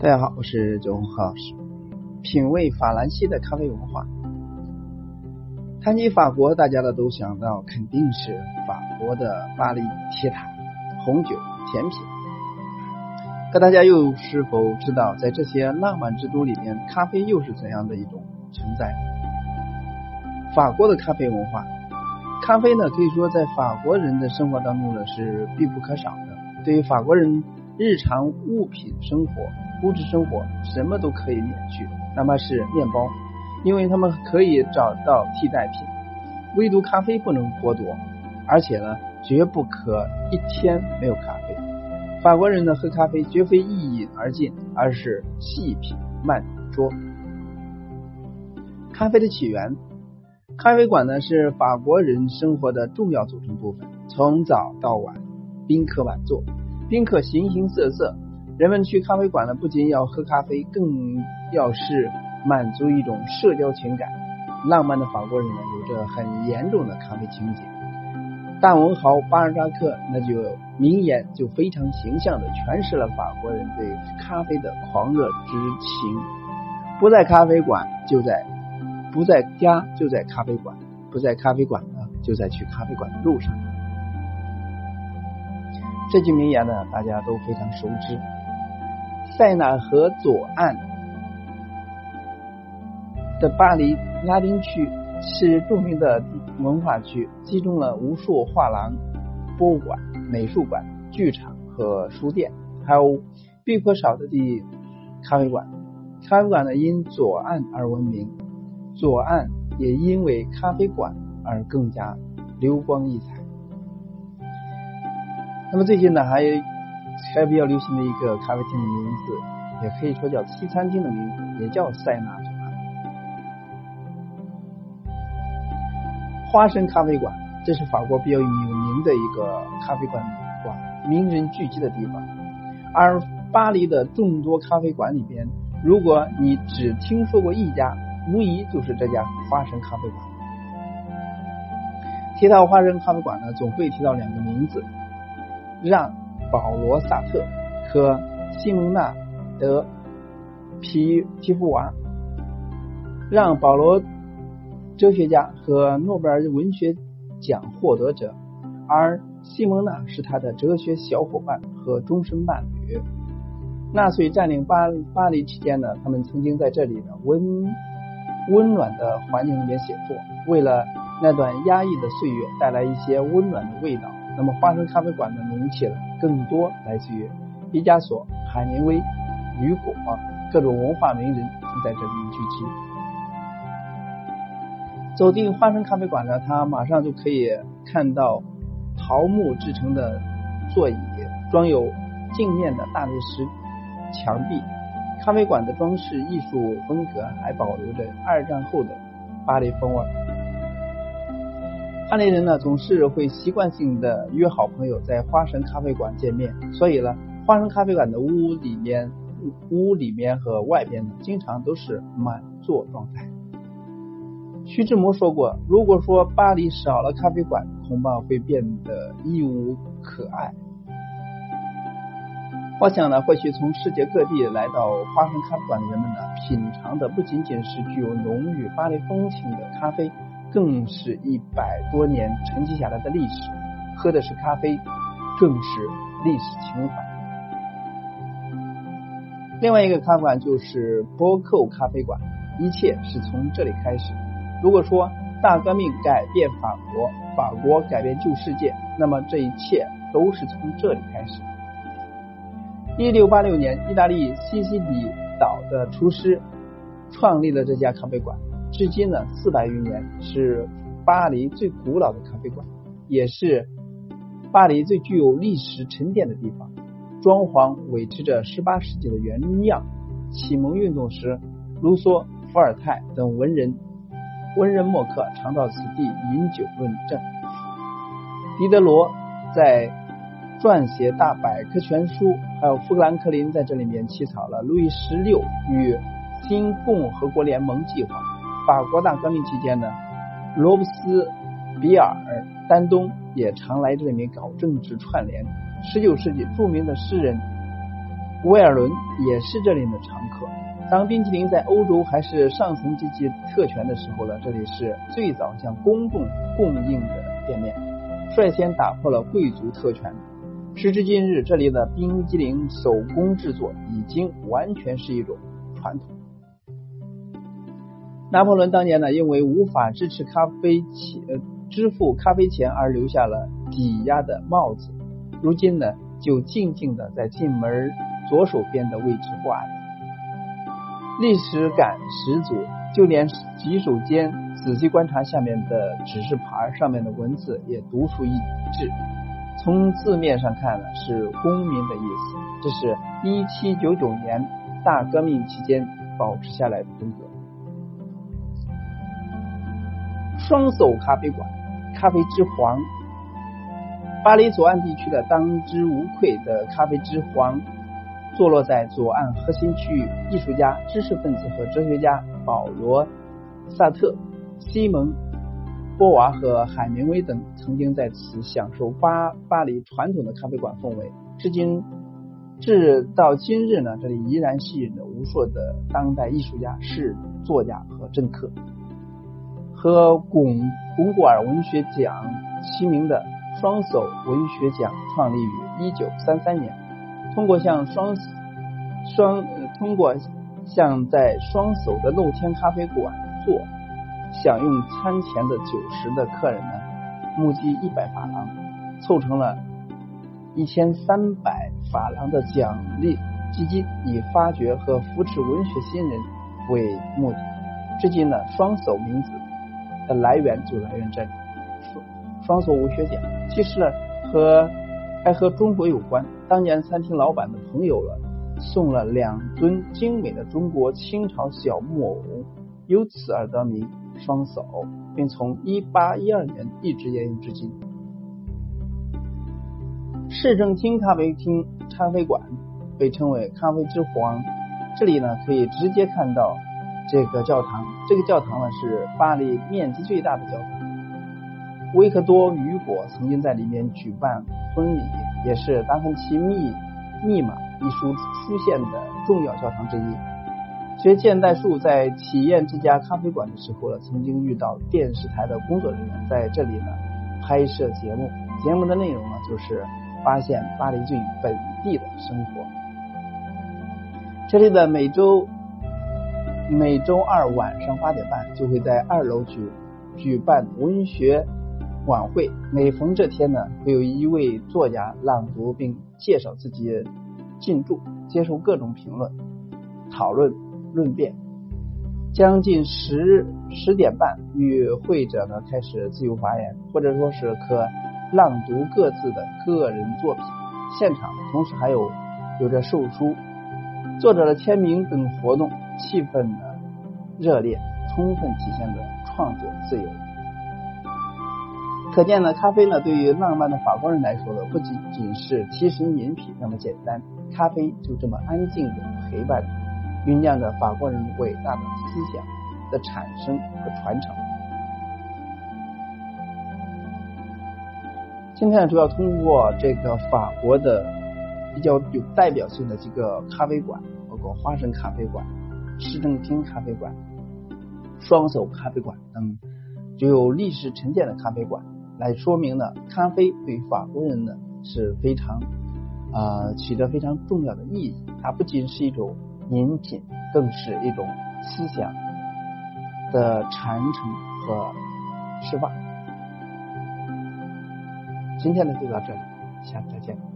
大家好，我是周红老师。品味法兰西的咖啡文化。谈起法国，大家呢都想到肯定是法国的巴黎铁塔、红酒、甜品。可大家又是否知道，在这些浪漫之都里面，咖啡又是怎样的一种存在？法国的咖啡文化，咖啡呢可以说在法国人的生活当中呢是必不可少的。对于法国人日常物品生活、物质生活，什么都可以免去，哪怕是面包，因为他们可以找到替代品。唯独咖啡不能剥夺，而且呢，绝不可一天没有咖啡。法国人呢喝咖啡绝非一饮而尽，而是细品慢啜。咖啡的起源，咖啡馆呢是法国人生活的重要组成部分，从早到晚，宾客满座，宾客形形色色。人们去咖啡馆呢，不仅要喝咖啡，更要是满足一种社交情感。浪漫的法国人呢，有着很严重的咖啡情节。大文豪巴尔扎克那就名言就非常形象的诠释了法国人对咖啡的狂热之情。不在咖啡馆就在，不在家就在咖啡馆，不在咖啡馆呢就在去咖啡馆的路上。这句名言呢，大家都非常熟知。塞纳河左岸的巴黎拉丁区是著名的文化区，集中了无数画廊、博物馆、美术馆、剧场和书店，还有必不可少的地咖啡馆。咖啡馆呢因左岸而闻名，左岸也因为咖啡馆而更加流光溢彩。那么最近呢还有。还比较流行的一个咖啡厅的名字，也可以说叫西餐厅的名字，也叫塞纳左岸花生咖啡馆。这是法国比较有名的一个咖啡馆馆，名人聚集的地方。而巴黎的众多咖啡馆里边，如果你只听说过一家，无疑就是这家花生咖啡馆。提到花生咖啡馆呢，总会提到两个名字，让。保罗·萨特和西蒙娜·德皮皮夫娃，让保罗哲学家和诺贝尔文学奖获得者，而西蒙娜是他的哲学小伙伴和终身伴侣。纳粹占领巴巴黎期间呢，他们曾经在这里的温温暖的环境里面写作，为了那段压抑的岁月带来一些温暖的味道。那么，花生咖啡馆的名气呢，更多来自于毕加索、海明威、雨果各种文化名人都在这里聚集。走进花生咖啡馆呢，他马上就可以看到桃木制成的座椅，装有镜面的大理石墙壁。咖啡馆的装饰艺术风格还保留着二战后的巴黎风味。巴黎人呢总是会习惯性的约好朋友在花生咖啡馆见面，所以呢，花生咖啡馆的屋里面、屋里面和外边呢，经常都是满座状态。徐志摩说过，如果说巴黎少了咖啡馆，恐怕会变得一无可爱。我想呢，或许从世界各地来到花生咖啡馆的人们呢，品尝的不仅仅是具有浓郁巴黎风情的咖啡。更是一百多年沉积下来的历史，喝的是咖啡，更是历史情怀。另外一个咖啡馆就是波寇咖啡馆，一切是从这里开始。如果说大革命改变法国，法国改变旧世界，那么这一切都是从这里开始。一六八六年，意大利西西里岛的厨师创立了这家咖啡馆。至今呢，四百余年是巴黎最古老的咖啡馆，也是巴黎最具有历史沉淀的地方。装潢维持着十八世纪的原样。启蒙运动时，卢梭、伏尔泰等文人文人墨客常到此地饮酒论政。狄德罗在撰写大百科全书，还有富兰克林在这里面起草了路易十六与新共和国联盟计划。法国大革命期间呢，罗伯斯比尔、丹东也常来这里面搞政治串联。十九世纪著名的诗人威尔伦也是这里的常客。当冰淇淋在欧洲还是上层阶级特权的时候呢，这里是最早向公众供应的店面，率先打破了贵族特权。时至今日，这里的冰激凌手工制作已经完全是一种传统。拿破仑当年呢，因为无法支持咖啡钱支付咖啡钱而留下了抵押的帽子，如今呢，就静静的在进门左手边的位置挂着。历史感十足，就连洗手间仔细观察下面的指示牌上面的文字也独树一帜。从字面上看呢，是公民的意思。这是一七九九年大革命期间保持下来的风格。双手咖啡馆，咖啡之皇，巴黎左岸地区的当之无愧的咖啡之皇。坐落在左岸核心区域，艺术家、知识分子和哲学家保罗·萨特、西蒙·波娃和海明威等曾经在此享受巴巴黎传统的咖啡馆氛围。至今，至到今日呢，这里依然吸引着无数的当代艺术家、是作家和政客。和巩巩古尔文学奖齐名的双手文学奖创立于一九三三年。通过向双双通过向在双手的露天咖啡馆坐享用餐前的酒食的客人呢，募集一百法郎，凑成了一千三百法郎的奖励基金，以发掘和扶持文学新人为目的。至今呢，双手名字的来源就来源这里。双双手文学奖其实和还和中国有关。当年餐厅老板的朋友了，送了两尊精美的中国清朝小木偶，由此而得名双手，并从一八一二年一直沿用至今。市政厅咖啡厅咖啡馆被称为咖啡之皇，这里呢可以直接看到这个教堂，这个教堂呢是巴黎面积最大的教堂。维克多·雨果曾经在里面举办婚礼。也是《达芬奇密密码》一书出现的重要教堂之一。学现代树在体验这家咖啡馆的时候呢，曾经遇到电视台的工作人员在这里呢拍摄节目。节目的内容呢，就是发现巴黎最本地的生活。这里的每周每周二晚上八点半就会在二楼举举办文学。晚会每逢这天呢，会有一位作家朗读并介绍自己进驻，接受各种评论、讨论、论辩。将近十十点半，与会者呢开始自由发言，或者说是可朗读各自的个人作品。现场同时还有有着售书、作者的签名等活动，气氛呢热烈，充分体现了创作自由。可见呢，咖啡呢，对于浪漫的法国人来说呢，不仅仅是提神饮品那么简单，咖啡就这么安静的陪伴，酝酿着法国人伟大的思想的产生和传承。今天，主要通过这个法国的比较有代表性的几个咖啡馆，包括花生咖啡馆、市政厅咖啡馆、双手咖啡馆等具有历史沉淀的咖啡馆。来说明呢，咖啡对法国人呢是非常啊起着非常重要的意义。它不仅是一种饮品，更是一种思想的传承和释放。今天呢就到这里，下次再见。